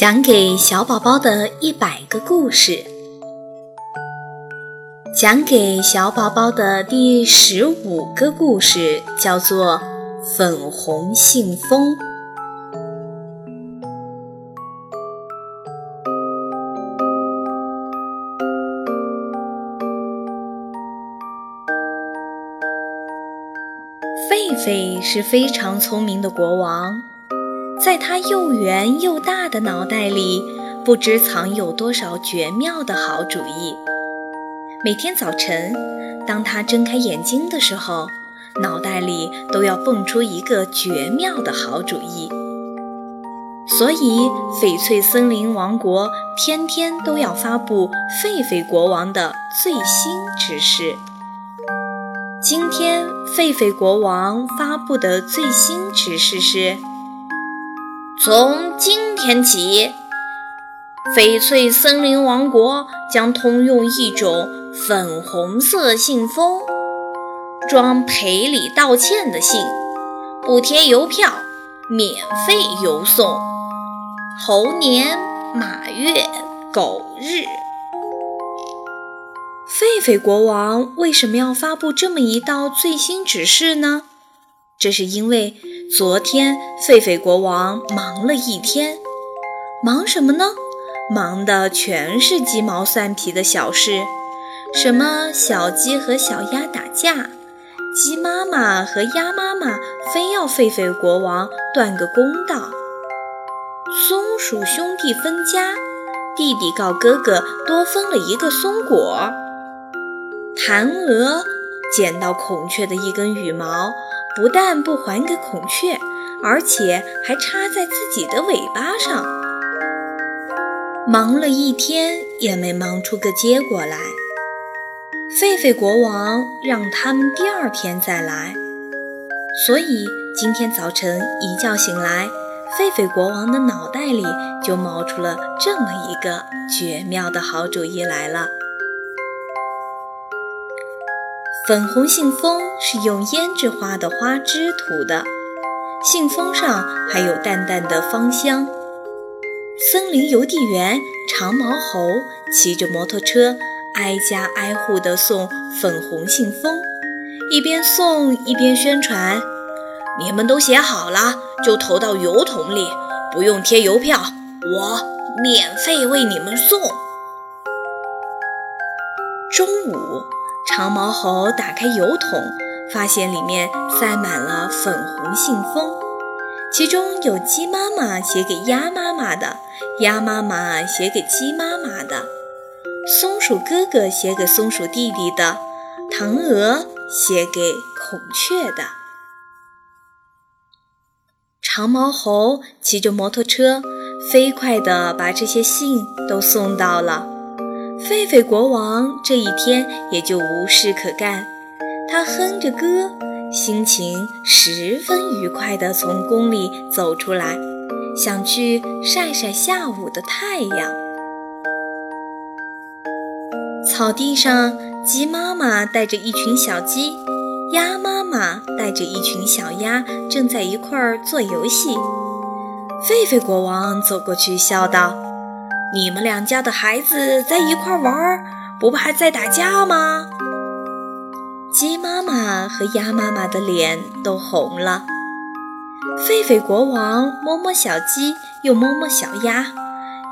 讲给小宝宝的一百个故事，讲给小宝宝的第十五个故事叫做《粉红信封》。狒狒是非常聪明的国王。在他又圆又大的脑袋里，不知藏有多少绝妙的好主意。每天早晨，当他睁开眼睛的时候，脑袋里都要蹦出一个绝妙的好主意。所以，翡翠森林王国天天都要发布狒狒国王的最新指示。今天，狒狒国王发布的最新指示是。从今天起，翡翠森林王国将通用一种粉红色信封，装赔礼道歉的信，不贴邮票，免费邮送。猴年马月狗日，狒狒国王为什么要发布这么一道最新指示呢？这是因为。昨天，狒狒国王忙了一天，忙什么呢？忙的全是鸡毛蒜皮的小事，什么小鸡和小鸭打架，鸡妈妈和鸭妈妈非要狒狒国王断个公道，松鼠兄弟分家，弟弟告哥哥多分了一个松果，弹鹅捡到孔雀的一根羽毛。不但不还给孔雀，而且还插在自己的尾巴上。忙了一天也没忙出个结果来。狒狒国王让他们第二天再来，所以今天早晨一觉醒来，狒狒国王的脑袋里就冒出了这么一个绝妙的好主意来了。粉红信封是用胭脂花的花枝涂的，信封上还有淡淡的芳香。森林邮递员长毛猴骑着摩托车，挨家挨户地送粉红信封，一边送一边宣传：“你们都写好了，就投到邮筒里，不用贴邮票，我免费为你们送。”长毛猴打开油桶，发现里面塞满了粉红信封，其中有鸡妈妈写给鸭妈妈的，鸭妈妈写给鸡妈妈的，松鼠哥哥写给松鼠弟弟的，唐鹅写给孔雀的。长毛猴骑着摩托车，飞快地把这些信都送到了。狒狒国王这一天也就无事可干，他哼着歌，心情十分愉快地从宫里走出来，想去晒晒下午的太阳。草地上，鸡妈妈带着一群小鸡，鸭妈妈带着一群小鸭，正在一块儿做游戏。狒狒国王走过去，笑道。你们两家的孩子在一块玩，不怕在打架吗？鸡妈妈和鸭妈妈的脸都红了。狒狒国王摸摸小鸡，又摸摸小鸭，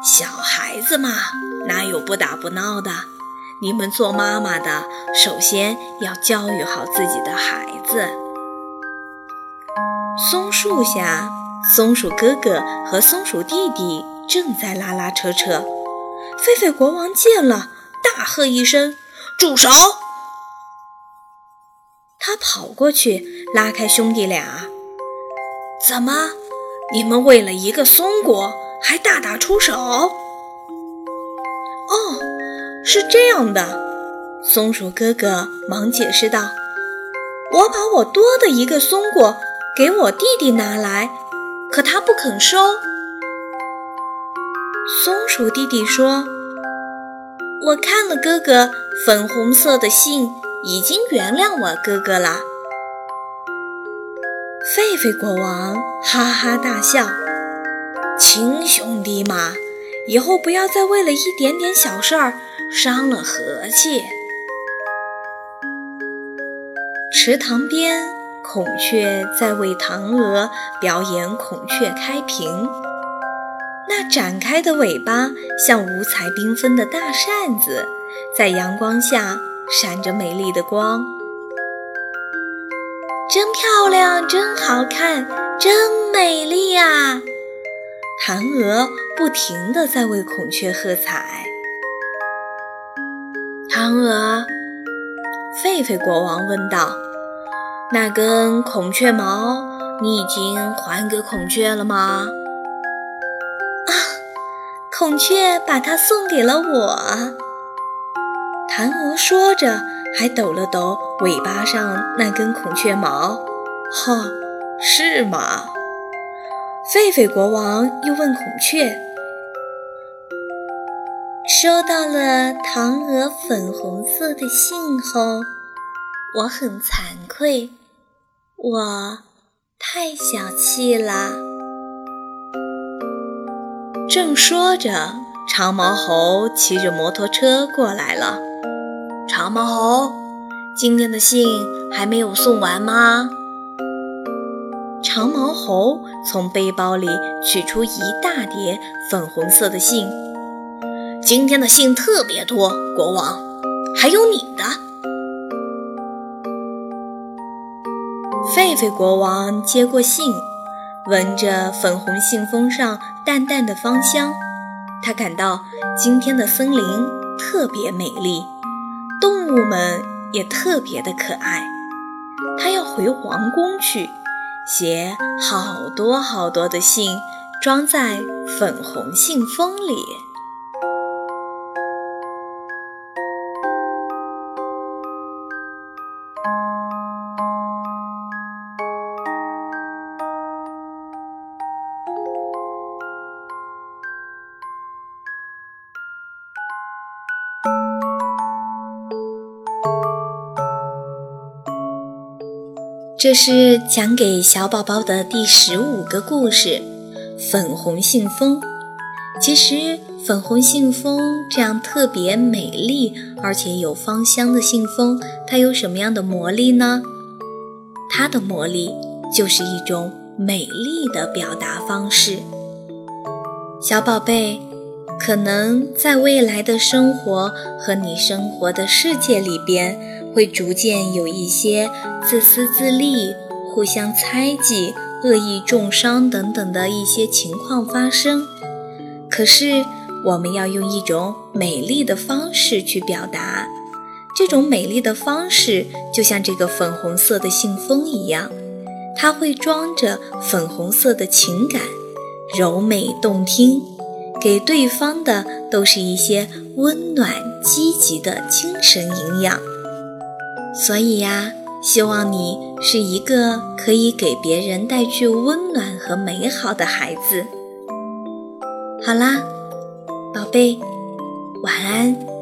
小孩子嘛，哪有不打不闹的？你们做妈妈的，首先要教育好自己的孩子。松树下，松鼠哥哥和松鼠弟弟。正在拉拉扯扯，狒狒国王见了，大喝一声：“住手！”他跑过去拉开兄弟俩：“怎么，你们为了一个松果还大打出手？”“哦，是这样的。”松鼠哥哥忙解释道：“我把我多的一个松果给我弟弟拿来，可他不肯收。”松鼠弟弟说：“我看了哥哥粉红色的信，已经原谅我哥哥了。”狒狒国王哈哈大笑：“亲兄弟嘛，以后不要再为了一点点小事儿伤了和气。池塘边，孔雀在为唐娥表演孔雀开屏。那展开的尾巴像五彩缤纷的大扇子，在阳光下闪着美丽的光。真漂亮，真好看，真美丽呀！唐娥不停地在为孔雀喝彩。唐娥，狒狒国王问道：“那根孔雀毛，你已经还给孔雀了吗？”孔雀把它送给了我。唐娥说着，还抖了抖尾巴上那根孔雀毛。哈，是吗？狒狒国王又问孔雀：“收到了唐娥粉红色的信后，我很惭愧，我太小气了。”正说着，长毛猴骑着摩托车过来了。长毛猴，今天的信还没有送完吗？长毛猴从背包里取出一大叠粉红色的信。今天的信特别多，国王，还有你的。狒狒国王接过信，闻着粉红信封上淡淡的芳香，他感到今天的森林特别美丽，动物们也特别的可爱。他要回皇宫去。写好多好多的信，装在粉红信封里。这是讲给小宝宝的第十五个故事《粉红信封》。其实，粉红信封这样特别美丽而且有芳香的信封，它有什么样的魔力呢？它的魔力就是一种美丽的表达方式。小宝贝，可能在未来的生活和你生活的世界里边。会逐渐有一些自私自利、互相猜忌、恶意重伤等等的一些情况发生。可是，我们要用一种美丽的方式去表达。这种美丽的方式，就像这个粉红色的信封一样，它会装着粉红色的情感，柔美动听，给对方的都是一些温暖、积极的精神营养。所以呀，希望你是一个可以给别人带去温暖和美好的孩子。好啦，宝贝，晚安。